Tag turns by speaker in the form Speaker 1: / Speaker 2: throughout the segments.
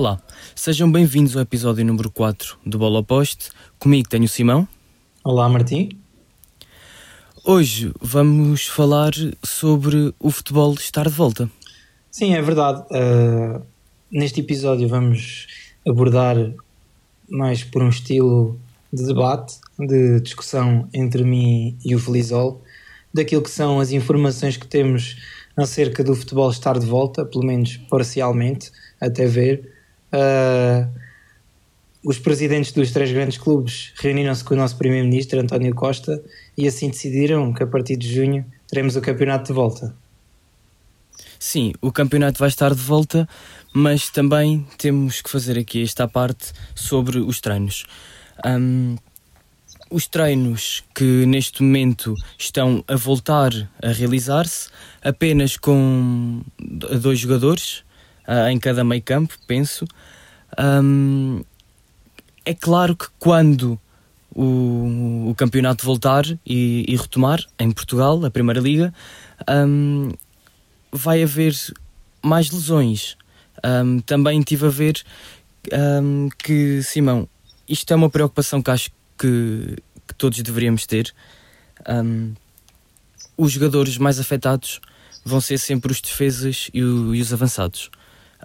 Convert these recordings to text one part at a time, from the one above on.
Speaker 1: Olá, sejam bem-vindos ao episódio número 4 do Bola Oposte. Comigo tenho o Simão.
Speaker 2: Olá, Martim.
Speaker 1: Hoje vamos falar sobre o futebol estar de volta.
Speaker 2: Sim, é verdade. Uh, neste episódio vamos abordar mais por um estilo de debate, de discussão entre mim e o Felizol, daquilo que são as informações que temos acerca do futebol estar de volta, pelo menos parcialmente, até ver. Uh, os presidentes dos três grandes clubes reuniram-se com o nosso primeiro-ministro, António Costa, e assim decidiram que a partir de junho teremos o campeonato de volta.
Speaker 1: Sim, o campeonato vai estar de volta, mas também temos que fazer aqui esta parte sobre os treinos. Um, os treinos que neste momento estão a voltar a realizar-se apenas com dois jogadores uh, em cada meio campo, penso. Um, é claro que quando o, o campeonato voltar e, e, retomar em Portugal, a Primeira Liga, um, vai haver mais lesões. Um, também tive a ver que, Simão, isto é uma preocupação que acho que, que todos deveríamos ter. Os jogadores mais afetados vão ser sempre os defesas e, o, e os avançados.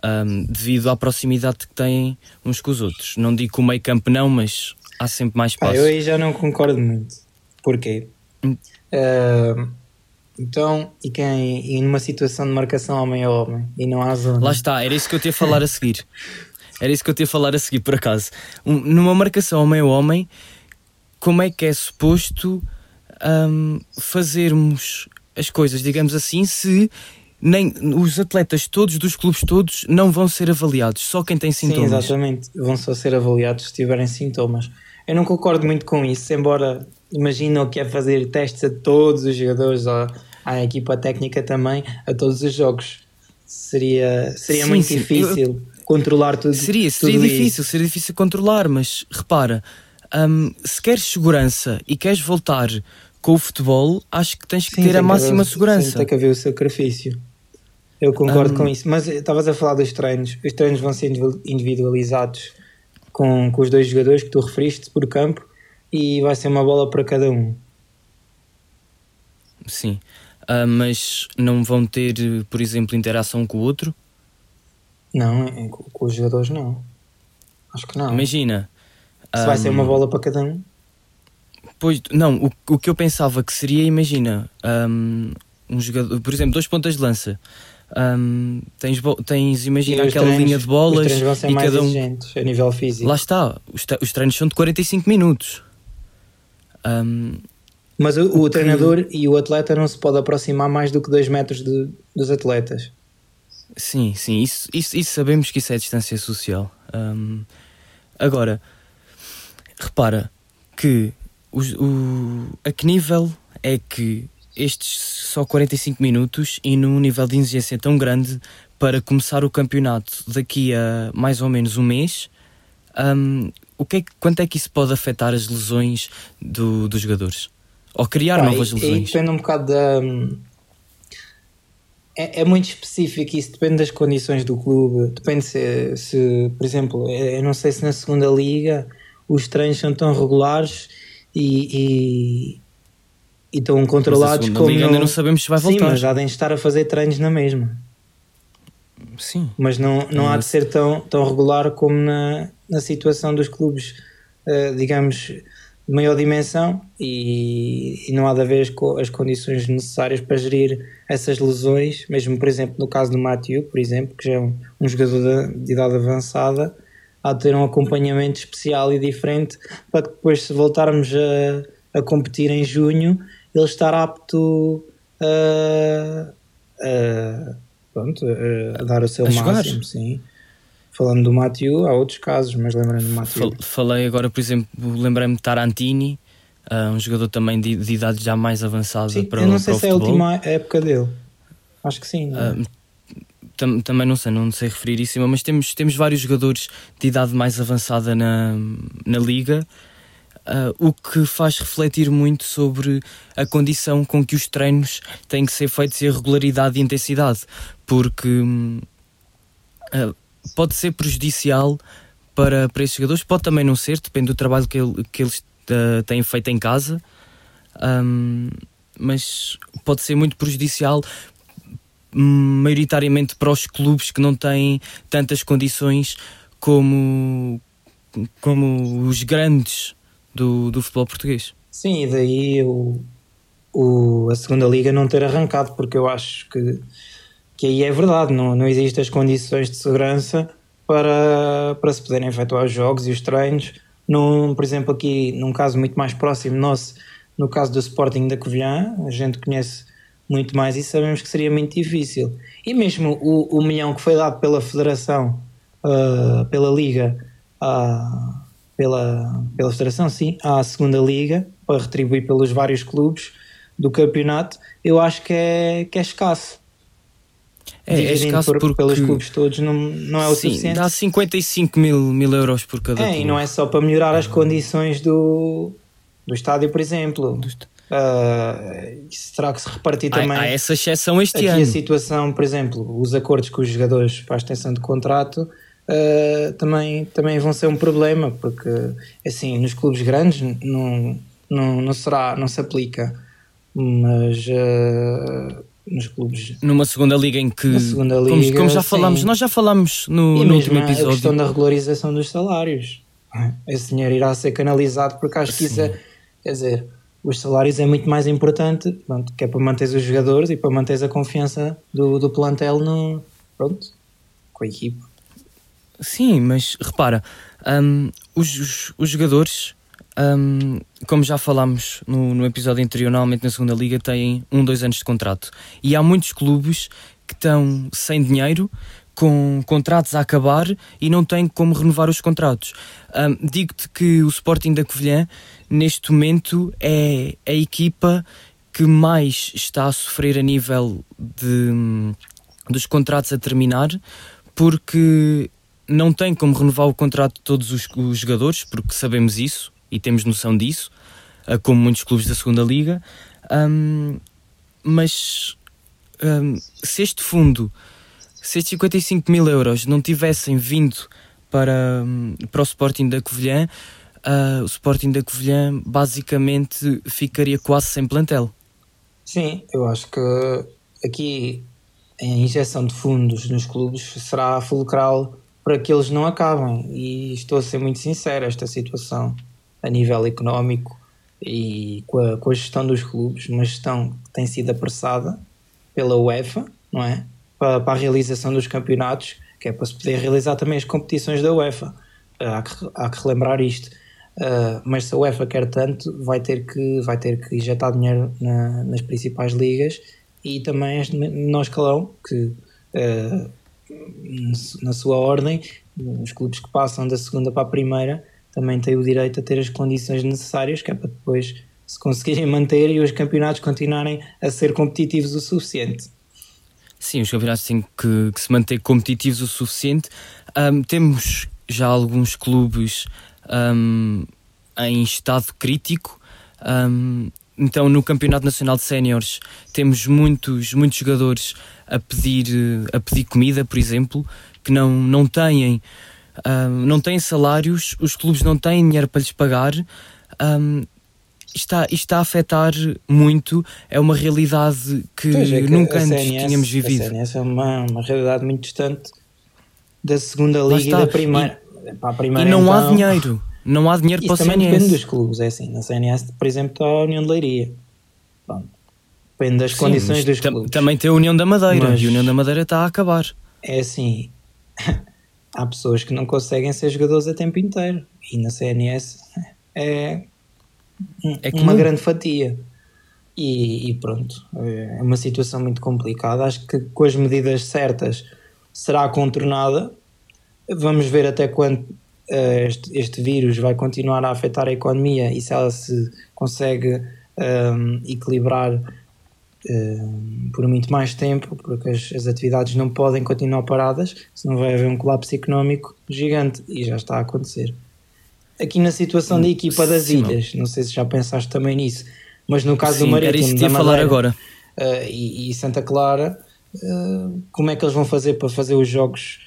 Speaker 1: Um, devido à proximidade que têm uns com os outros. Não digo que o meio campo não, mas há sempre mais espaço. Ah,
Speaker 2: eu aí já não concordo muito. Porquê? Hum. Uh, então, e quem e numa situação de marcação homem a homem e não há zona.
Speaker 1: Lá está, era isso que eu te ia falar a seguir. Era isso que eu te ia falar a seguir, por acaso. Um, numa marcação homem a homem, como é que é suposto um, fazermos as coisas, digamos assim, se nem os atletas todos dos clubes todos não vão ser avaliados, só quem tem sintomas.
Speaker 2: Sim, exatamente, vão só ser avaliados se tiverem sintomas. Eu não concordo muito com isso, embora imagino que é fazer testes a todos os jogadores, à, à equipa técnica também, a todos os jogos. Seria, seria sim, muito sim, difícil eu, controlar tudo.
Speaker 1: Seria, seria
Speaker 2: tudo
Speaker 1: difícil,
Speaker 2: isso.
Speaker 1: seria difícil controlar, mas repara, um, se queres segurança e queres voltar com o futebol, acho que tens que sim, ter a máxima haver, segurança.
Speaker 2: Sim, tem que haver o sacrifício. Eu concordo um, com isso, mas estavas a falar dos treinos. Os treinos vão ser individualizados com, com os dois jogadores que tu referiste por campo e vai ser uma bola para cada um.
Speaker 1: Sim, uh, mas não vão ter, por exemplo, interação com o outro?
Speaker 2: Não, é, com, com, os jogadores não. Acho que não.
Speaker 1: Imagina.
Speaker 2: Se um, vai ser uma bola para cada um.
Speaker 1: Pois, não, o, o que eu pensava que seria, imagina, um, um jogador, por exemplo, dois pontas de lança. Um, tens, tens imagina aquela treinos, linha de bolas
Speaker 2: e cada um a nível físico.
Speaker 1: Lá está, os, os treinos são de 45 minutos. Um,
Speaker 2: Mas o, o, treinador e o atleta não se pode aproximar mais do que 2 metros de, dos atletas.
Speaker 1: Sim, sim, isso, isso, isso, sabemos que isso é distância social. Um, agora, repara que o, o, a que nível é que estes só 45 minutos e num nível de exigência tão grande para começar o campeonato daqui a mais ou menos um mês, um, o que é, quanto é que isso pode afetar as lesões do, dos jogadores? Ou criar ah, novas
Speaker 2: e,
Speaker 1: lesões?
Speaker 2: E depende um bocado da. É, é, muito específico isso, depende das condições do clube. Depende se, se, por exemplo, eu não sei se na segunda liga os treinos são tão regulares e, e, e estão controlados como.
Speaker 1: Liga ainda não sabemos se vai voltar.
Speaker 2: Sim, mas já devem estar a fazer treinos na mesma.
Speaker 1: Sim.
Speaker 2: Mas não, não há de ser tão, tão regular como na, na situação dos clubes, uh, digamos, de maior dimensão e, e, não há de haver as, as, condições necessárias para gerir essas lesões, mesmo por exemplo no caso do Mathieu, por exemplo, que já é um, um jogador de, de, idade avançada, há de ter um acompanhamento especial e diferente para que depois se voltarmos a, a competir em junho, ele estar apto a, a, pronto, a dar o seu máximo, sim. Falando do Mathieu, há outros casos, mas lembrando do Mathieu.
Speaker 1: Falei agora, por exemplo, lembrei-me de Tarantini, uh, um jogador também de, de, idade já mais avançada
Speaker 2: sim,
Speaker 1: para,
Speaker 2: eu não sei
Speaker 1: se
Speaker 2: é a última época dele. Acho que sim.
Speaker 1: Uh, tam, também não sei, não sei referir isso, mas temos, temos vários jogadores de idade mais avançada na, na liga. Uh, o que faz refletir muito sobre a condição com que os treinos têm que ser feitos e a regularidade e intensidade, porque uh, pode ser prejudicial para, para esses jogadores, pode também não ser, depende do trabalho que, ele, que eles uh, têm feito em casa, um, mas pode ser muito prejudicial maioritariamente para os clubes que não têm tantas condições como, como os grandes do, do futebol português.
Speaker 2: Sim, e daí o, o, a segunda liga não ter arrancado, porque eu acho que, que aí é verdade, não, não existem as condições de segurança para, para se poderem efetuar os jogos e os treinos. Num, por exemplo, aqui num caso muito mais próximo nosso, no caso do Sporting da Covilhã, a gente conhece muito mais e sabemos que seria muito difícil. E mesmo o, o milhão que foi dado pela Federação, uh, pela Liga, uh, pela, pela Federação, sim, à segunda Liga, para retribuir pelos vários clubes do campeonato, eu acho que é, que é escasso.
Speaker 1: É, é escasso por, porque...
Speaker 2: pelos clubes todos não, não é o
Speaker 1: Sim,
Speaker 2: suficiente.
Speaker 1: dá 55 mil, mil euros por cada
Speaker 2: É,
Speaker 1: clube.
Speaker 2: e não é só para melhorar as condições do, do estádio, por exemplo. Uh, isso terá que se repartir
Speaker 1: há,
Speaker 2: também.
Speaker 1: Há essa exceção este
Speaker 2: Aqui
Speaker 1: ano.
Speaker 2: a situação, por exemplo, os acordos com os jogadores para a extensão de contrato uh, também, também vão ser um problema, porque assim, nos clubes grandes não, não, não, será, não se aplica, mas uh, nos clubes.
Speaker 1: Numa segunda liga em que.
Speaker 2: segunda
Speaker 1: como,
Speaker 2: liga,
Speaker 1: como já falámos, nós já falámos no, no
Speaker 2: mesmo
Speaker 1: último
Speaker 2: a
Speaker 1: episódio.
Speaker 2: questão da regularização dos salários. Esse dinheiro irá ser canalizado porque acho que isso é, quer dizer, os salários é muito mais importante, pronto, que é para manter os jogadores e para manter a confiança do, do plantel no, pronto, com a equipe.
Speaker 1: Sim, mas repara, hum, os, os, os jogadores, hum, como já falámos no, no episódio anterior, normalmente na segunda liga têm um, dois anos de contrato. E há muitos clubes que estão sem dinheiro, com contratos a acabar e não têm como renovar os contratos. Hum, Digo-te que o Sporting da Covilhã, neste momento, é a equipa que mais está a sofrer a nível de, hum, dos contratos a terminar, porque não tem como renovar o contrato de todos os, os jogadores, porque sabemos isso e temos noção disso, ah, como muitos clubes da segunda liga. Hum, mas hum, se este fundo, se estes 55 mil euros não tivessem vindo para, para o Sporting da Covilhã, ah, o Sporting da Covilhã basicamente ficaria quase sem plantel.
Speaker 2: Sim, eu acho que aqui a injeção de fundos nos clubes será fulcral para que eles não acabem. E estou a ser muito sincero, esta situação a nível económico e com a, com a gestão dos clubes, uma gestão que tem sido apressada pela UEFA, não é? Para, para a realização dos campeonatos, que é para se poder realizar também as competições da UEFA. Há que, há que relembrar isto. Uh, mas se a UEFA quer tanto, vai ter que, vai ter que injetar dinheiro na, nas principais ligas e também menor escalão, que uh, na sua ordem, os clubes que passam da segunda para a primeira também têm o direito a ter as condições necessárias, que é para depois se conseguirem manter e os campeonatos continuarem a ser competitivos o suficiente.
Speaker 1: Sim, os campeonatos têm que, que se manter competitivos o suficiente. Um, temos já alguns clubes um, em estado crítico. Um, então, no Campeonato Nacional de Séniores, temos muitos, muitos jogadores a pedir, a pedir comida, por exemplo, que não, não, têm, um, não têm salários, os clubes não têm dinheiro para lhes pagar. Um, está, isto está a afetar muito, é uma realidade que,
Speaker 2: é que
Speaker 1: nunca antes
Speaker 2: CNS,
Speaker 1: tínhamos vivido.
Speaker 2: A CNS é uma, uma realidade muito distante da segunda liga e da primeira.
Speaker 1: E,
Speaker 2: primeira
Speaker 1: e não
Speaker 2: então,
Speaker 1: há dinheiro, não há dinheiro
Speaker 2: Isso
Speaker 1: para o
Speaker 2: também
Speaker 1: CNS.
Speaker 2: depende dos clubes, é assim. Na CNS, por exemplo, está a União de Leiria. Bom, depende das
Speaker 1: Sim,
Speaker 2: condições dos
Speaker 1: tam-
Speaker 2: clubes.
Speaker 1: Também tem a União da Madeira
Speaker 2: Mas-
Speaker 1: e a União da Madeira está a acabar.
Speaker 2: É assim, há pessoas que não conseguem ser jogadores a tempo inteiro. E na CNS é,
Speaker 1: É
Speaker 2: uma
Speaker 1: comum.
Speaker 2: grande fatia. E, e pronto, é uma situação muito complicada. Acho que com as medidas certas será contornada. Vamos ver até quando este, este vírus vai continuar a afetar a economia e se ela se consegue ehm, equilibrar ehm, por muito mais tempo, porque as, as atividades não podem continuar paradas, senão vai haver um colapso económico gigante e já está a acontecer. Aqui na situação da equipa das
Speaker 1: Sim,
Speaker 2: ilhas, não sei se já pensaste também nisso, mas no caso do
Speaker 1: Sim, era
Speaker 2: Marítimo, da
Speaker 1: ia falar
Speaker 2: Madeira,
Speaker 1: agora.
Speaker 2: Uh, e, e Santa Clara, uh, como é que eles vão fazer para fazer os jogos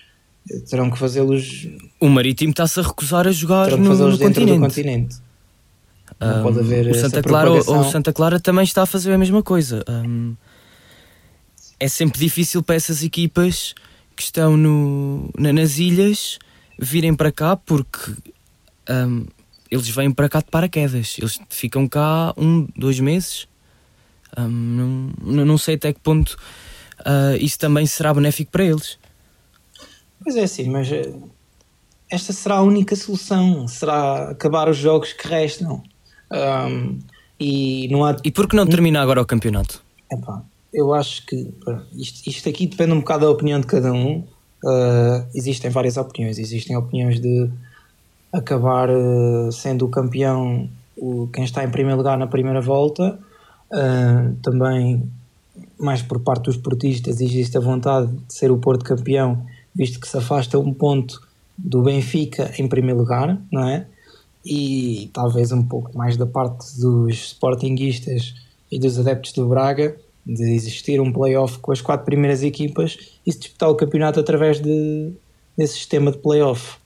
Speaker 2: terão que fazê-los.
Speaker 1: O Marítimo está-se a recusar a jogar
Speaker 2: terão que
Speaker 1: no, no
Speaker 2: dentro
Speaker 1: continente.
Speaker 2: do continente. Não
Speaker 1: Um,
Speaker 2: pode haver
Speaker 1: o Santa Clara, o-. Santa Clara também está a fazer a mesma coisa. Um, é sempre difícil para essas equipas que estão no, na- nas ilhas virem para cá porque um, eles vêm para cá de paraquedas. Eles ficam cá um, dois meses. Um, não, não- sei até que ponto ah, isso também será benéfico para eles.
Speaker 2: Pois é, sim, mas eh, esta será a única solução. Será acabar os jogos que restam. Ahm, e não há.
Speaker 1: E por que não termina agora o campeonato?
Speaker 2: Epá, eu acho que isto, isto aqui depende um bocado da opinião de cada um. Ah, existem várias opiniões. Existem opiniões de acabar eh, sendo o campeão o, quem está em primeiro lugar na primeira volta. Ah, também, mais por parte dos portistas, existe a vontade de ser o Porto campeão, visto que se afasta um ponto do Benfica em primeiro lugar, não é? E talvez um pouco mais da parte dos sportinguistas e dos adeptos do Braga, de existir um playoff com as quatro primeiras equipas e se disputar o campeonato através de, desse sistema de playoff.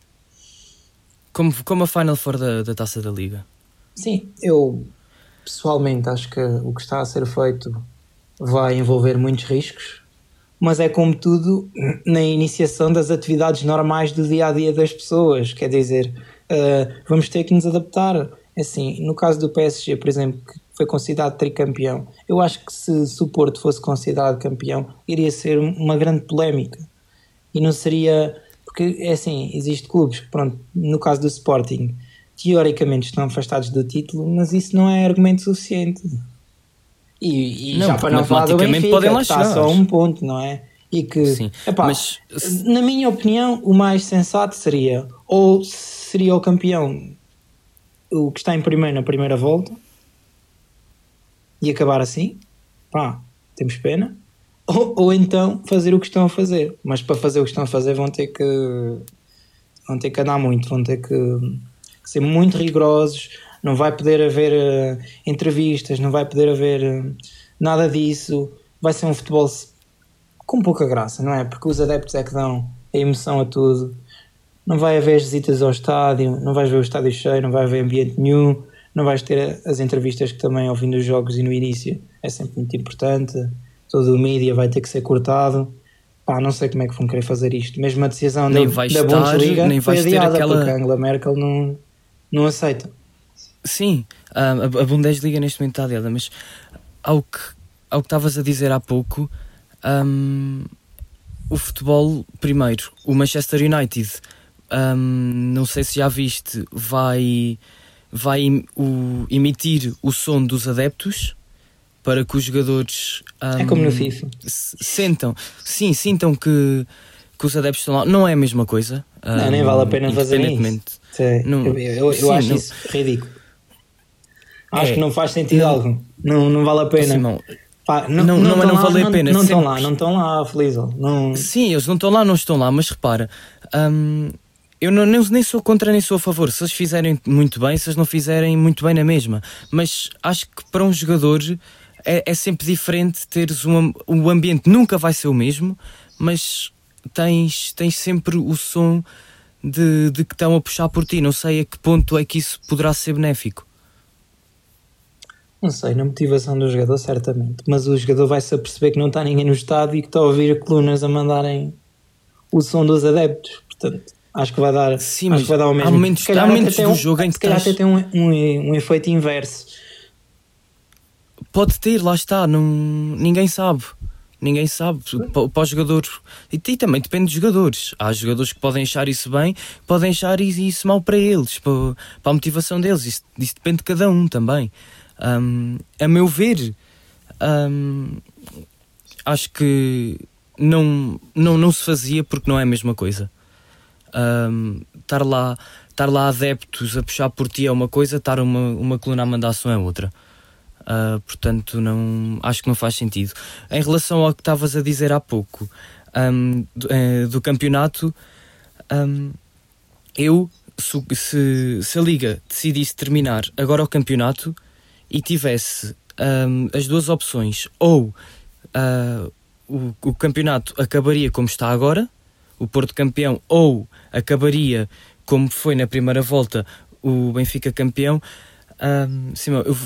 Speaker 1: Como, como a Final Four da, da Taça da Liga?
Speaker 2: Sim, eu pessoalmente acho que o que está a ser feito vai envolver muitos riscos, mas é como tudo na iniciação das atividades normais do dia a dia das pessoas. Quer dizer, uh, vamos ter que nos adaptar. Assim, no caso do PSG, por exemplo, que foi considerado tricampeão, eu acho que se, o Porto fosse considerado campeão, iria ser uma grande polémica e não seria. Porque é assim, existe clubes que, pronto, no caso do Sporting, teoricamente estão afastados do título, mas isso não é argumento suficiente. E, e
Speaker 1: Não,
Speaker 2: já para não falar do Benfica,
Speaker 1: podem lá
Speaker 2: que está
Speaker 1: chegar.
Speaker 2: só um ponto, não é? E que,
Speaker 1: Sim,
Speaker 2: epá,
Speaker 1: mas-
Speaker 2: na minha opinião, o mais sensato seria ou seria o campeão o que está em primeiro na primeira volta e acabar assim, pá, temos pena, ou, ou então fazer o que estão a fazer, mas para fazer o que estão a fazer vão ter que vão ter que andar muito, vão ter que, que ser muito rigorosos, não vai poder haver eh, entrevistas, não vai poder haver eh, nada disso, vai ser um futebol com pouca graça, não é? Porque os adeptos é que dão a emoção a tudo. Não vai haver as visitas ao estádio, não vais ver o estádio cheio, não vai haver ambiente nenhum, não vais ter as entrevistas que também ao fim dos jogos e no início é sempre muito importante. Todo o mídia vai ter que ser cortado. Pá, não sei como é que vão querer fazer isto. Mesmo a decisão
Speaker 1: Nem
Speaker 2: da, da
Speaker 1: estar,
Speaker 2: Bundesliga
Speaker 1: nem
Speaker 2: foi adiada
Speaker 1: aquela-
Speaker 2: porque a Angela Merkel não, não aceita.
Speaker 1: Sim, a, Bundesliga neste momento está adiada, mas ao que ao que estavas a dizer há pouco, ahm, o futebol, primeiro, o Manchester United, ahm, não sei se já viste, vai, vai o- emitir o som dos adeptos para que os jogadores
Speaker 2: É como no FIFA.
Speaker 1: se- sentam, sim, sintam que, que os adeptos estão lá. Não é a mesma coisa.
Speaker 2: Não, nem vale a pena fazer isso.
Speaker 1: Não-
Speaker 2: eu eu, eu
Speaker 1: sim,
Speaker 2: acho
Speaker 1: não-
Speaker 2: isso ridículo. Acho
Speaker 1: É.
Speaker 2: que não faz sentido
Speaker 1: Não.
Speaker 2: algum. Não, não vale a pena.
Speaker 1: Simão,
Speaker 2: Pá,
Speaker 1: Não- não-
Speaker 2: estão
Speaker 1: não
Speaker 2: lá,
Speaker 1: vale a pena,
Speaker 2: Não estão lá, não estão lá, Felizão. Não...
Speaker 1: Sim, eles não estão lá, não estão lá, mas repara, hum, eu não, nem, nem sou contra nem sou a favor. Se eles fizerem muito bem, se eles não fizerem muito bem na mesma. Mas acho que para um jogador é, é sempre diferente teres um, o ambiente nunca vai ser o mesmo, mas tens, tens sempre o som de, de que estão a puxar por ti. Não sei a que ponto é que isso poderá ser benéfico.
Speaker 2: Não sei, na motivação do jogador, certamente. Mas o jogador vai-se a perceber que não está ninguém no estádio e que está a ouvir colunas a mandarem o som dos adeptos. Portanto, acho que vai dar,
Speaker 1: Sim,
Speaker 2: acho
Speaker 1: mas
Speaker 2: que vai dar o
Speaker 1: há
Speaker 2: mesmo.
Speaker 1: momentos- há momentos
Speaker 2: até tem
Speaker 1: do
Speaker 2: um-
Speaker 1: jogo em que
Speaker 2: Se calhar
Speaker 1: estás-
Speaker 2: até tem um, um, um efeito inverso.
Speaker 1: Pode ter, lá está, não, ninguém sabe. Ninguém sabe. Pa- Para o jogador. E, e também depende dos jogadores. Há jogadores que podem achar isso bem, podem achar isso, isso mal para eles, para, para a motivação deles. Isso, isso depende de cada um também. Hum, a meu ver, hum, acho que não, não, não se fazia porque não é a mesma coisa. Hum, estar lá estar lá adeptos a puxar por ti é uma coisa, estar uma, uma coluna a mandar som é outra. Uh, portanto, não, acho que não faz sentido. Em relação ao que estavas a dizer há pouco um, do, eh, do campeonato, um, eu, se, se, se a Liga decidisse terminar agora o campeonato e tivesse um, as duas opções, ou uh, o, o campeonato acabaria como está agora, o Porto campeão ou acabaria como foi na primeira volta o Benfica campeão. Um, sim, eu,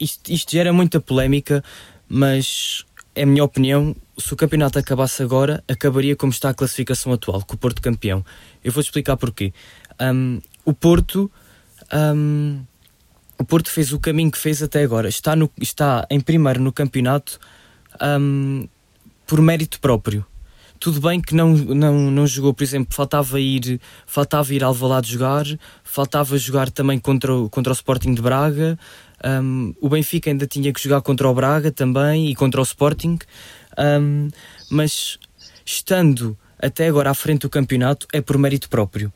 Speaker 1: isto, isto gera muita polémica, mas é a minha opinião. Se o campeonato acabasse agora, acabaria como está a classificação atual, com o Porto campeão. Eu vou-te explicar porquê. Um, o Porto. Um, o Porto fez o caminho que fez até agora. Está, no, está em primeiro no campeonato um, por mérito próprio. Tudo bem que não, não, não jogou, por exemplo, faltava ir, faltava ir Alvalade jogar, faltava jogar também contra o, contra o Sporting de Braga, um, o Benfica ainda tinha que jogar contra o Braga também e contra o Sporting, um, mas estando até agora à frente do campeonato é por mérito próprio.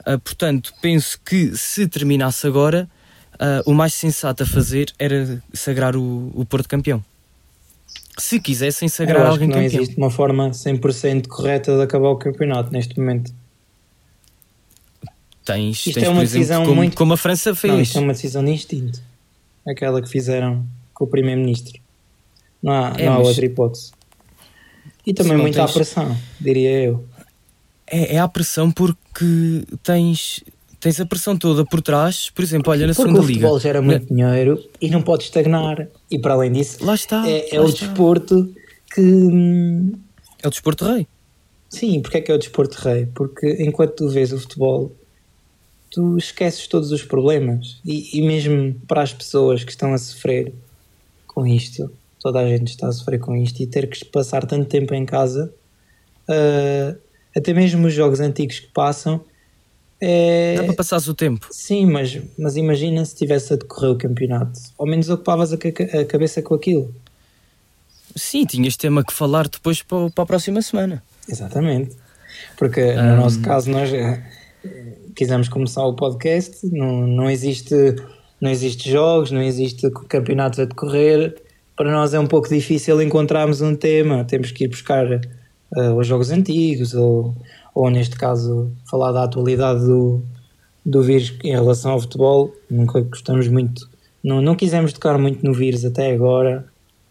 Speaker 1: Uh, portanto, penso que se terminasse agora, uh, o mais sensato a fazer era sagrar o, o Porto campeão. Se quisessem sagrar alguém
Speaker 2: que não
Speaker 1: campeão.
Speaker 2: existe uma forma 100% correta de acabar o campeonato neste momento.
Speaker 1: Tens,
Speaker 2: Isto
Speaker 1: tens
Speaker 2: é uma
Speaker 1: exemplo,
Speaker 2: decisão
Speaker 1: como,
Speaker 2: muito-
Speaker 1: como a França fez.
Speaker 2: Não, isto é uma decisão de instinto. Aquela que fizeram com o Primeiro-Ministro. Não há,
Speaker 1: É,
Speaker 2: não há
Speaker 1: mas-
Speaker 2: outra hipótese. E também
Speaker 1: não
Speaker 2: muita
Speaker 1: tens-
Speaker 2: pressão, diria eu.
Speaker 1: É, é a pressão porque tens, tens a pressão toda por trás. Por exemplo, olha, na
Speaker 2: Porque
Speaker 1: segunda
Speaker 2: o
Speaker 1: liga.
Speaker 2: futebol gera muito dinheiro e não pode estagnar. E para além disso,
Speaker 1: Lá está.
Speaker 2: é, é
Speaker 1: lá
Speaker 2: o
Speaker 1: está.
Speaker 2: desporto que.
Speaker 1: É o desporto rei.
Speaker 2: Sim, porque é que é o desporto rei? Porque enquanto tu vês o futebol, tu esqueces todos os problemas. E, e mesmo para as pessoas que estão a sofrer com isto, toda a gente está a sofrer com isto e ter que passar tanto tempo em casa, ah, até mesmo os jogos antigos que passam, é,
Speaker 1: Dá para passares o tempo.
Speaker 2: Sim, mas, mas imagina se tivesse a decorrer o campeonato. Ao menos ocupavas a, a cabeça com aquilo.
Speaker 1: Sim, tinhas tema que falar depois para, para a próxima semana.
Speaker 2: Exatamente. Porque no
Speaker 1: Ahm.
Speaker 2: nosso caso nós eh, quisemos começar o podcast, não, não, existe, não existe jogos, não existe campeonatos a decorrer. Para nós é um pouco difícil encontrarmos um tema, temos que ir buscar eh, os jogos antigos ou, ou neste caso falar da atualidade do, do vírus em relação ao futebol. Nunca gostamos muito, não, não quisemos tocar muito no vírus até agora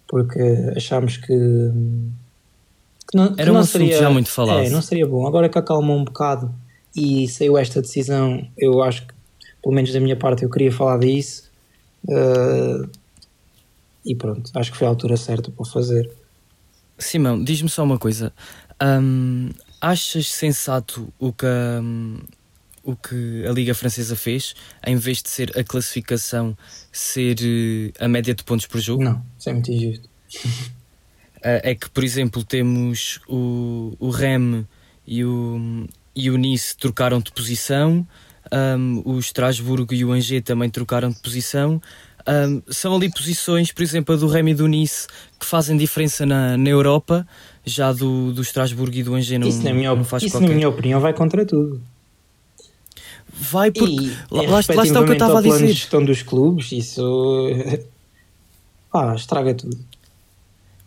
Speaker 2: porque achámos que, que não, que
Speaker 1: Era um
Speaker 2: não seria,
Speaker 1: já muito falado.
Speaker 2: É, não seria bom. Agora que acalmou um bocado e saiu esta decisão, eu acho que, pelo menos da minha parte, eu queria falar disso. eh, e pronto, acho que foi a altura certa para o fazer.
Speaker 1: Simão, diz-me só uma coisa. Hum, achas sensato o que, hum, o que a Liga Francesa fez, em vez de ser a classificação ser eh, a média de pontos por jogo?
Speaker 2: Não, isso é muito injusto.
Speaker 1: Eh, é que, por exemplo, temos o, o Rem e o, e o Nice trocaram de posição, um, o Estrasburgo e o Angers também trocaram de posição. Um, são ali posições, por exemplo, a do Rem e do Nice, que fazem diferença na, na Europa, já do, do Estrasburgo e do Angers não,
Speaker 2: isso, na minha,
Speaker 1: não faz
Speaker 2: isso
Speaker 1: qualquer...
Speaker 2: na minha opinião, vai contra tudo.
Speaker 1: Vai porque...
Speaker 2: E,
Speaker 1: lá- lá está- o que eu estava a
Speaker 2: plano de
Speaker 1: dizer.
Speaker 2: gestão dos clubes, isso pá, estraga tudo.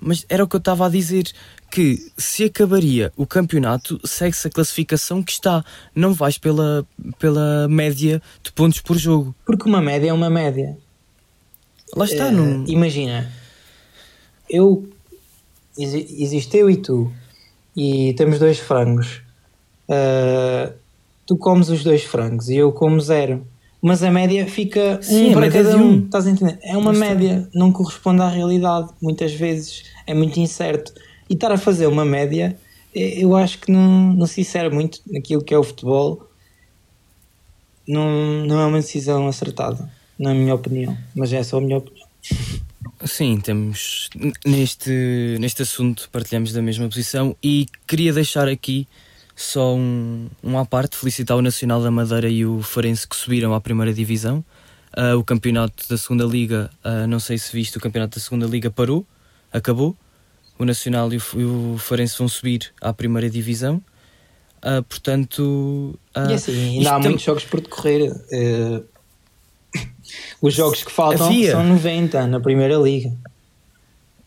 Speaker 1: Mas era o que eu estava a dizer, que se acabaria o campeonato, segue-se a classificação que está. Não vais pela, pela média de pontos por jogo.
Speaker 2: Porque uma média é uma média.
Speaker 1: Lá está,
Speaker 2: Eh,
Speaker 1: não...
Speaker 2: Imagina, eu exi- existe eu e tu e temos dois frangos. Eh, tu comes os dois frangos e eu como zero. Mas a média fica
Speaker 1: Sim,
Speaker 2: um para
Speaker 1: é
Speaker 2: cada um.
Speaker 1: um.
Speaker 2: Estás a entender? É uma
Speaker 1: está.
Speaker 2: média, não corresponde à realidade. Muitas vezes é muito incerto. E estar a fazer uma média, eh, eu acho que não, não se insere muito naquilo que é o futebol. Não, não é uma decisão acertada, na minha opinião. Mas é só a minha opinião.
Speaker 1: Sim, temos... Neste, neste assunto partilhamos da mesma posição e queria deixar aqui só um, um à parte, felicitar o Nacional da Madeira e o Farense que subiram à primeira divisão. Ah, o campeonato da segunda liga, ah, não sei se viste, o campeonato da segunda liga parou, acabou. O Nacional e o, o Farense vão subir à primeira divisão. Ah, portanto,
Speaker 2: E assim, ainda há muitos jogos por decorrer. Os jogos que faltam
Speaker 1: Havia.
Speaker 2: são 90 na Primeira Liga.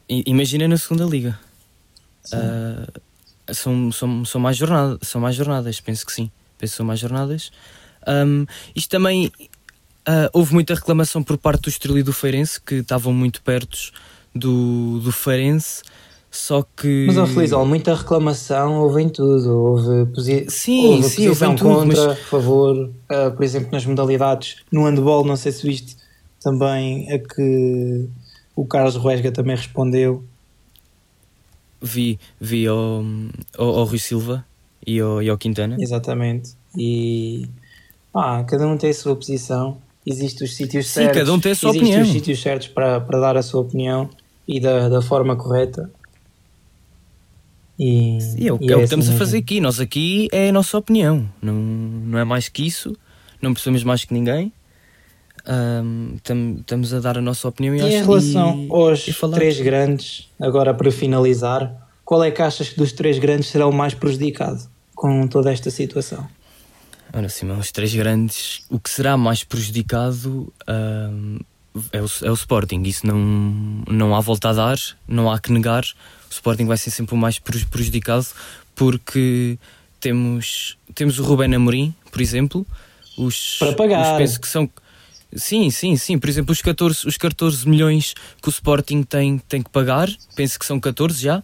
Speaker 1: I- Imagina na segunda liga. Ah, são, são, são, mais jornada, são mais jornadas, penso que sim. Penso que são mais jornadas. Ahm, isto também ah, houve muita reclamação por parte do Estoril e do Feirense, que estavam muito perto do, do Feirense. Só que.
Speaker 2: Mas, ó Feliz, muita reclamação houve em tudo. Houve, posi
Speaker 1: Sim,
Speaker 2: houve
Speaker 1: sim, houve
Speaker 2: posição
Speaker 1: em tudo,
Speaker 2: contra,
Speaker 1: mas-
Speaker 2: favor. Uh, por exemplo, nas modalidades. No handball, não sei se viste também a que o Carlos Ruesga também respondeu.
Speaker 1: Vi, vi ao, ao, ao Rui Silva e ao, e ao Quintana.
Speaker 2: Exatamente. E pá, cada um tem a sua posição. Existem os sítios
Speaker 1: Sim,
Speaker 2: certos.
Speaker 1: cada um tem a sua
Speaker 2: existem
Speaker 1: opinião.
Speaker 2: os sítios certos para, para dar a sua opinião e da, da forma correta. E,
Speaker 1: E é o,
Speaker 2: e
Speaker 1: é o que
Speaker 2: assim
Speaker 1: estamos a
Speaker 2: mesmo.
Speaker 1: fazer aqui. Nós aqui é a nossa opinião. Não, não é mais que isso. Não percebemos mais que ninguém. Estamos a dar a nossa opinião e,
Speaker 2: E em
Speaker 1: acho-
Speaker 2: relação
Speaker 1: e-
Speaker 2: aos
Speaker 1: e
Speaker 2: três grandes, agora para finalizar, qual é que achas que dos três grandes será o mais prejudicado com toda esta situação?
Speaker 1: Ora, sim, os três grandes, o que será mais prejudicado ahm, é, o, é o Sporting. Isso não, não há volta a dar, não há que negar. O Sporting vai ser sempre o mais preju- prejudicado porque temos, temos o Rubén Amorim, por exemplo. Os,
Speaker 2: Para pagar.
Speaker 1: Os, penso que são. Sim, sim, sim. Por exemplo, os 14, os 14 milhões que o Sporting tem, tem que pagar, penso que são 14 já.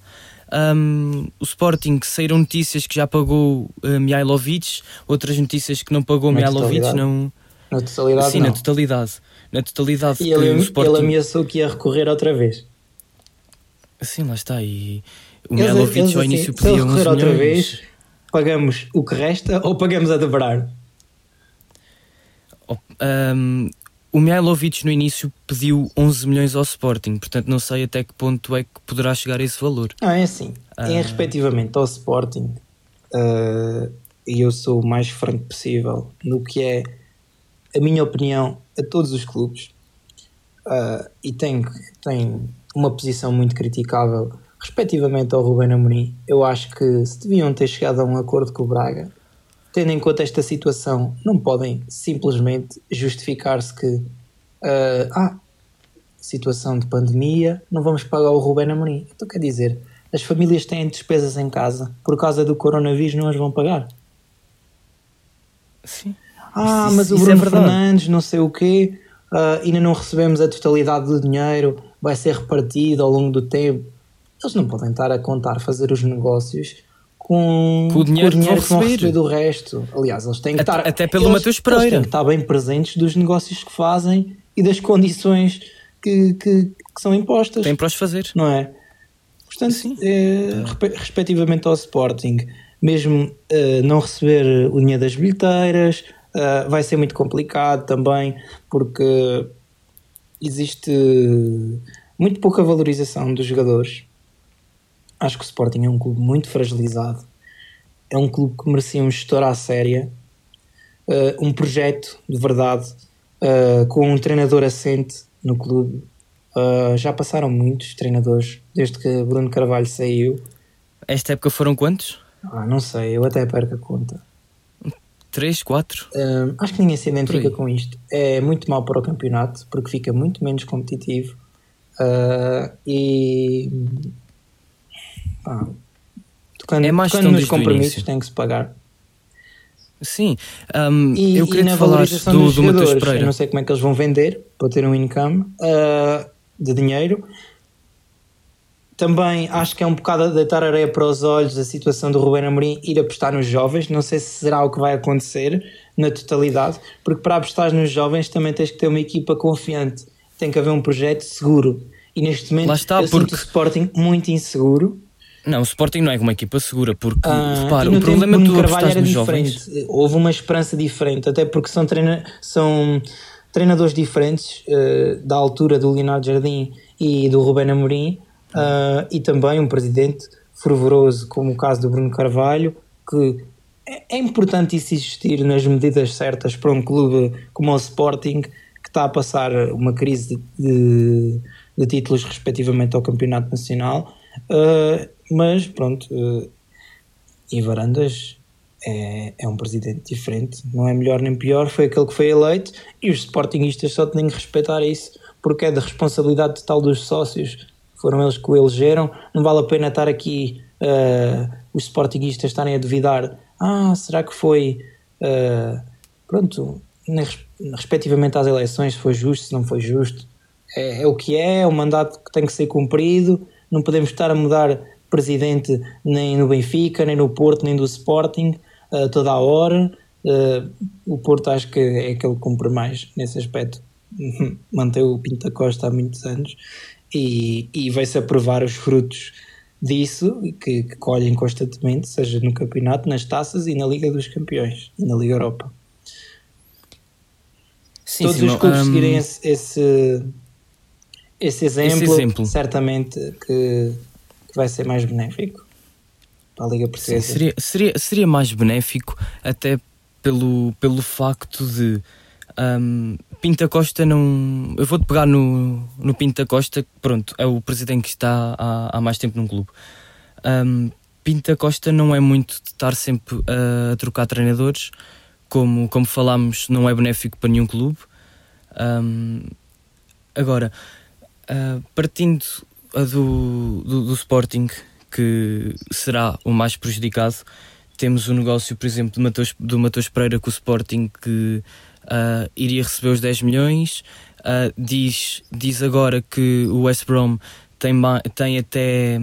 Speaker 1: Um, o Sporting saíram notícias que já pagou uh, Mihailovic, outras notícias que não pagou
Speaker 2: Na
Speaker 1: Mihailovic, não.
Speaker 2: Na totalidade,
Speaker 1: Sim,
Speaker 2: não.
Speaker 1: na totalidade. Na totalidade
Speaker 2: E ele,
Speaker 1: Sporting.
Speaker 2: ele ameaçou que ia recorrer outra vez.
Speaker 1: Sim, lá está. E o
Speaker 2: eles
Speaker 1: ao
Speaker 2: assim,
Speaker 1: início pedia 11
Speaker 2: recorrer outra
Speaker 1: milhões.
Speaker 2: vez, pagamos o que resta ou pagamos a dobrar?
Speaker 1: Oh, um, o Mihailovic no início pediu 11 milhões ao Sporting, portanto não sei até que ponto é que poderá chegar a esse valor.
Speaker 2: Não, é assim. Em
Speaker 1: Ah.
Speaker 2: respectivamente ao Sporting, eh, e eu sou o mais franco possível no que é a minha opinião a todos os clubes, ah, e tenho, tenho uma posição muito criticável respectivamente ao Ruben Amorim. Eu acho que se deviam ter chegado a um acordo com o Braga, tendo em conta esta situação, não podem simplesmente justificar-se que ah, ah, situação de pandemia, não vamos pagar o Ruben Amorim. Então quer dizer, as famílias têm despesas em casa, por causa do coronavírus não as vão pagar.
Speaker 1: Sim.
Speaker 2: Ah,
Speaker 1: Isso-
Speaker 2: mas o
Speaker 1: é
Speaker 2: Bruno
Speaker 1: verdade.
Speaker 2: Fernandes, não sei o quê, ah, ainda não recebemos a totalidade do dinheiro, vai ser repartido ao longo do tempo. Eles não podem estar a contar fazer os negócios com,
Speaker 1: Com o dinheiro que vão receber.
Speaker 2: do resto. Aliás, eles têm que
Speaker 1: Até-
Speaker 2: estar.
Speaker 1: até pelo
Speaker 2: eles-
Speaker 1: Mateus
Speaker 2: Eles
Speaker 1: Pereira.
Speaker 2: têm que estar bem presentes dos negócios que fazem e das condições que, que, que são impostas
Speaker 1: Tem para os fazer.
Speaker 2: não é? Portanto,
Speaker 1: Sim.
Speaker 2: respe- respectivamente ao Sporting, mesmo eh, não receber o dinheiro das bilheteiras, eh, vai ser muito complicado também, porque existe muito pouca valorização dos jogadores. Acho que o Sporting é um clube muito fragilizado. É um clube que merecia um gestor à séria, eh, um projeto de verdade, eh, com um treinador assente no clube. Uh, já passaram muitos treinadores desde que Bruno Carvalho saiu.
Speaker 1: Esta época foram quantos?
Speaker 2: Ah, não sei, eu até perco a conta.
Speaker 1: Três, quatro?
Speaker 2: Um, acho que ninguém se identifica com isto. É muito mau para o campeonato porque fica muito menos competitivo. Uh, e. pá, tocando
Speaker 1: É
Speaker 2: tocando
Speaker 1: gestão
Speaker 2: nos compromissos, tem que se pagar.
Speaker 1: Sim. Um,
Speaker 2: E,
Speaker 1: eu
Speaker 2: e
Speaker 1: queria
Speaker 2: na
Speaker 1: te falar
Speaker 2: valorização
Speaker 1: do,
Speaker 2: dos
Speaker 1: do Mateus
Speaker 2: jogadores, eu
Speaker 1: Pereira.
Speaker 2: não sei como é que eles vão vender para ter um income uh, de dinheiro. Também acho que é um bocado a deitar areia para os olhos a situação do Ruben Amorim ir apostar nos jovens. Não sei se será o que vai acontecer na totalidade, porque para apostar nos jovens também tens que ter uma equipa confiante. Tem que haver um projeto seguro. E neste momento
Speaker 1: Lá está,
Speaker 2: eu
Speaker 1: porque-
Speaker 2: o Sporting muito inseguro.
Speaker 1: Não, o Sporting não é uma equipa segura, porque,
Speaker 2: Ah,
Speaker 1: repara, o problema é tu
Speaker 2: Carvalho era diferente.
Speaker 1: jovens.
Speaker 2: Houve uma esperança diferente, até porque são, treina são treinadores diferentes eh, da altura do Leonardo Jardim e do Ruben Amorim ah, e também um presidente fervoroso como o caso do Bruno Carvalho que é, é importante isso existir nas medidas certas para um clube como o Sporting que está a passar uma crise de, de- de títulos respectivamente ao Campeonato Nacional. Ah, mas pronto eh, e Varandas é, é um presidente diferente, não é melhor nem pior, foi aquele que foi eleito e os sportinguistas só têm que respeitar isso porque é da responsabilidade total dos sócios, foram eles que o elegeram, não vale a pena estar aqui eh, os sportinguistas estarem a duvidar, ah, será que foi eh, pronto, respectivamente às eleições se foi justo, se não foi justo, é, é o que é, é um mandato que tem que ser cumprido, não podemos estar a mudar presidente nem no Benfica, nem no Porto, nem do Sporting uh, toda a hora. Uh, o Porto acho que é aquele que cumpre mais nesse aspecto. Manteve o Pinta Costa há muitos anos e, e vai-se a provar os frutos disso que, que, colhem constantemente, seja no campeonato, nas taças e na Liga dos Campeões e na Liga Europa. Sim, Todos sim, os clubes um, seguirem esse, esse, esse, exemplo, esse, exemplo, certamente que, que, vai ser mais benéfico para a Liga Portuguesa.
Speaker 1: Sim, seria, seria, seria mais benéfico até pelo, pelo facto de um, Pinta Costa não. Eu vou-te pegar no, no Pinta Costa, pronto, é o presidente que está há, há mais tempo num clube. Um, Pinta Costa não é muito de estar sempre a trocar treinadores, como, como falámos, não é benéfico para nenhum clube. Um, agora, uh, partindo do, do, do Sporting, que será o mais prejudicado, temos o negócio, por exemplo, do Matheus Pereira com o Sporting, que uh, iria receber os 10 milhões. Uh, diz, diz agora que o West Brom tem, tem até.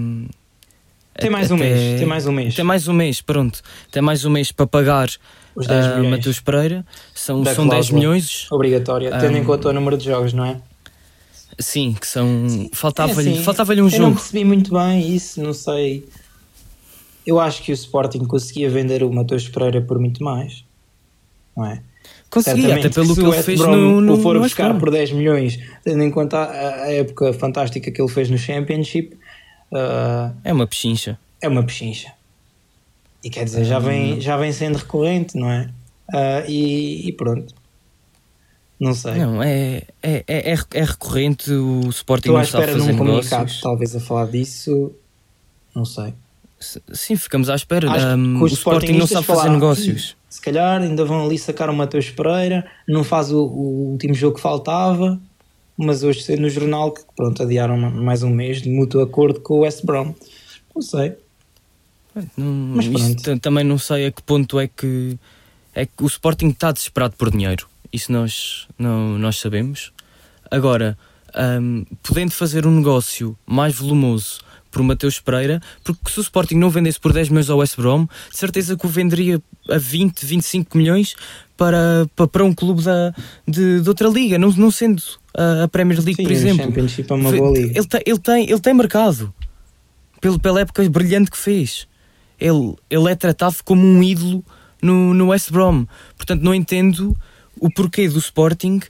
Speaker 2: Tem mais até, um mês. Tem mais um mês.
Speaker 1: Tem mais um mês, pronto. Tem mais um mês para pagar os 10 uh, Matheus Pereira. São, são 10 milhões.
Speaker 2: Obrigatória, tendo um, em conta o número de jogos, não é?
Speaker 1: Sim, que são. Faltava-lhe é assim, faltava um eu jogo. Eu
Speaker 2: não percebi muito bem isso, não sei. Eu acho que o Sporting conseguia vender o Matheus Pereira por muito mais, não é?
Speaker 1: Conseguia, até pelo que, que ele fez Brom no, no.
Speaker 2: O for buscar por 10 milhões, tendo em conta a, a, época fantástica que ele fez no Championship. Uh,
Speaker 1: é uma pechincha.
Speaker 2: É uma pechincha. E quer dizer, já vem, já vem sendo recorrente, não é? Uh, e, e, pronto. Não sei.
Speaker 1: Não, é, é, é, é recorrente o Sporting Estou não está a fazer num negócios.
Speaker 2: talvez a falar disso. Não sei.
Speaker 1: Sim, ficamos à espera. Um, o, Sporting não sabe fazer negócios
Speaker 2: se calhar ainda vão ali sacar o Matheus Pereira, não faz o, o, último jogo que faltava, mas hoje sei no jornal que pronto, adiaram mais um mês de mútuo acordo com o West Brom. Não sei.
Speaker 1: Não, isso também não sei a que ponto é que, é que o Sporting está desesperado por dinheiro. Isso nós, não, nós sabemos. Agora, um, podendo fazer um negócio mais volumoso por Mateus Pereira, porque se o Sporting não vendesse por 10 milhões ao West Brom, de certeza que o venderia a 20, 25 milhões para, para, um clube da, de, de outra liga, não, não sendo a, a Premier League,
Speaker 2: Sim,
Speaker 1: por exemplo.
Speaker 2: Championship é uma boa liga.
Speaker 1: Ele, tem, ele, tem, ele tem mercado pelo, pela época brilhante que fez. Ele, ele é tratado como um ídolo no, no West Brom. Portanto, não entendo o porquê do Sporting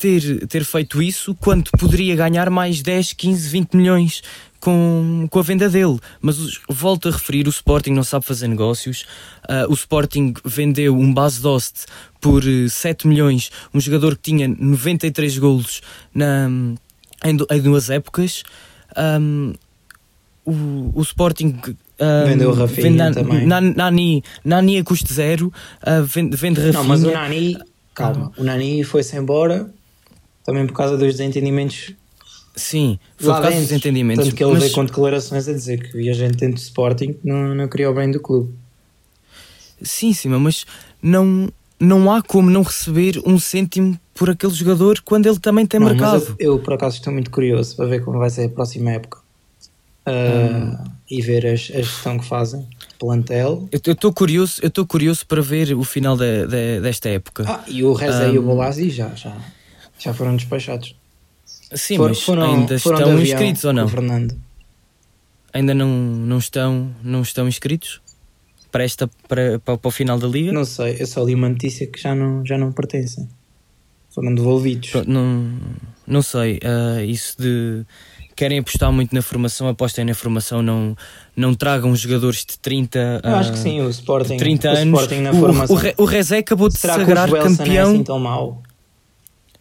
Speaker 1: ter, ter feito isso quando poderia ganhar mais 10, 15, 20 milhões com, com a venda dele. Mas volto a referir: o Sporting não sabe fazer negócios. Uh, o Sporting vendeu um base Dost por 7 eh, milhões, um jogador que tinha 93 golos na, em, em duas épocas. Um, o, o Sporting
Speaker 2: um, vendeu o Rafinha vende, também.
Speaker 1: Nani, Nani a custo zero, uh, vende, vende Rafinha.
Speaker 2: Não, mas o Nani, calma, o Nani foi-se embora também por causa dos desentendimentos
Speaker 1: Sim, foi por causa dos entendimentos.
Speaker 2: Tanto que ele mas... veio com declarações a dizer que a gente dentro do Sporting não, não queria o bem do clube.
Speaker 1: Sim, sim, mas não, não há como não receber um cêntimo por aquele jogador quando ele também tem não, mercado.
Speaker 2: Eu, eu, por acaso estou muito curioso para ver como vai ser a próxima época uh, hum. e ver a, a gestão que fazem. Plantel.
Speaker 1: Eu estou curioso, eu estou curioso para ver o final de, de, desta época.
Speaker 2: Ah, e o Reza um, e o Bolazzi já, já, já foram despachados.
Speaker 1: Sim, For, mas foram, ainda estão inscritos ou não?
Speaker 2: Fernando.
Speaker 1: Ainda não, não, estão, não estão inscritos? Para, esta, para, para, para o final da liga?
Speaker 2: Não sei, eu só li uma notícia que já não, já não pertencem. Foram devolvidos.
Speaker 1: Pronto, não, não sei. Uh, isso de querem apostar muito na formação, apostem na formação, não, não tragam jogadores de 30
Speaker 2: Eu acho que sim, o Sporting,
Speaker 1: 30
Speaker 2: o
Speaker 1: anos.
Speaker 2: Sporting na formação.
Speaker 1: O, o, o Rezé acabou de Será sagrar que o campeão. É
Speaker 2: assim tão mau?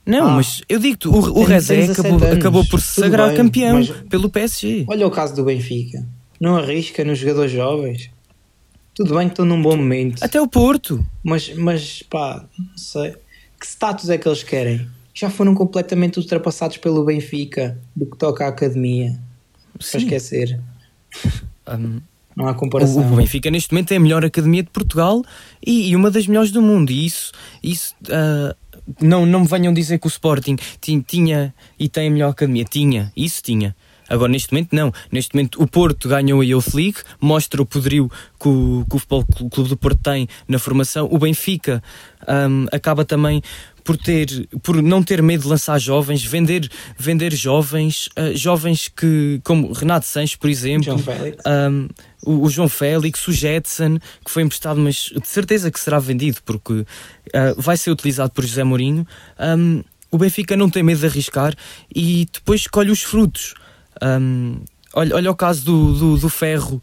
Speaker 1: Não, ah, mas eu digo-te, o, o Rezé acabou, acabou por se sagrar bem, campeão pelo PSG.
Speaker 2: Olha o caso do Benfica. Não arrisca nos jogadores jovens. Tudo bem que estão num bom momento.
Speaker 1: Até o Porto.
Speaker 2: Mas, mas pá, não sei. Que status é que eles querem? Já foram completamente ultrapassados pelo Benfica do que toca à academia. Sim. Para esquecer. Um, não há comparação.
Speaker 1: O, Benfica neste momento é a melhor academia de Portugal e, e uma das melhores do mundo. E isso, isso uh, não, não me venham dizer que o Sporting tinha e tem a melhor academia. Tinha, isso tinha. Agora, neste momento, não. Neste momento, o Porto ganhou a Youth League, mostra o poderio que o, que o Futebol Clube do Porto tem na formação. O Benfica um, acaba também por ter por não ter medo de lançar jovens, vender vender jovens, uh, jovens que como Renato Sanches, por exemplo. Um, o, o, João Félix, o Jetson, que foi emprestado, mas de certeza que será vendido porque uh, vai ser utilizado por José Mourinho. Um, o Benfica não tem medo de arriscar e depois colhe os frutos. Um, olha, olha o caso do, do, do Ferro,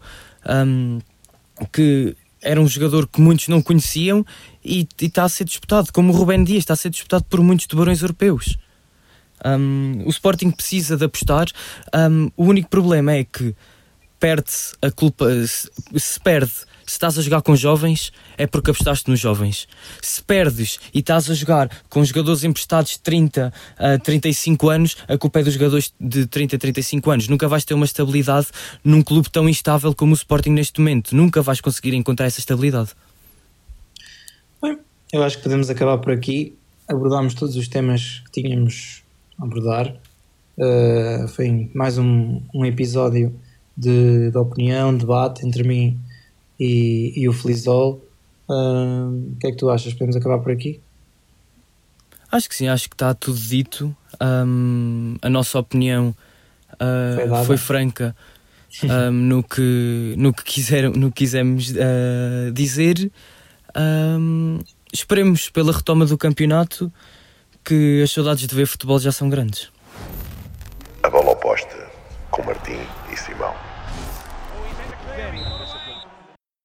Speaker 1: que era um jogador que muitos não conheciam e, está a ser disputado, como o Rubén Dias, está a ser disputado por muitos tubarões europeus. Um, o Sporting precisa de apostar. Um, o único problema é que perde-se a culpa, se, se perde se estás a jogar com jovens, é porque apostaste nos jovens. Se perdes e estás a jogar com jogadores emprestados de 30 a 35 anos, a culpa é dos jogadores de 30 a 35 anos. Nunca vais ter uma estabilidade num clube tão instável como o Sporting neste momento. Nunca vais conseguir encontrar essa estabilidade.
Speaker 2: Bem, eu acho que podemos acabar por aqui. Abordámos todos os temas que tínhamos a abordar. Uh, foi mais um, um episódio de, de opinião, debate entre mim e, e o Felizol. Uh, o que é que tu achas? Podemos acabar por aqui?
Speaker 1: Acho que sim, acho que está tudo dito. Um, a nossa opinião uh, foi, foi, franca um, no, que, no, que quiser, no que quisemos uh, dizer. Um, esperemos pela retoma do campeonato que as saudades de ver futebol já são grandes.
Speaker 3: A bola oposta com Martim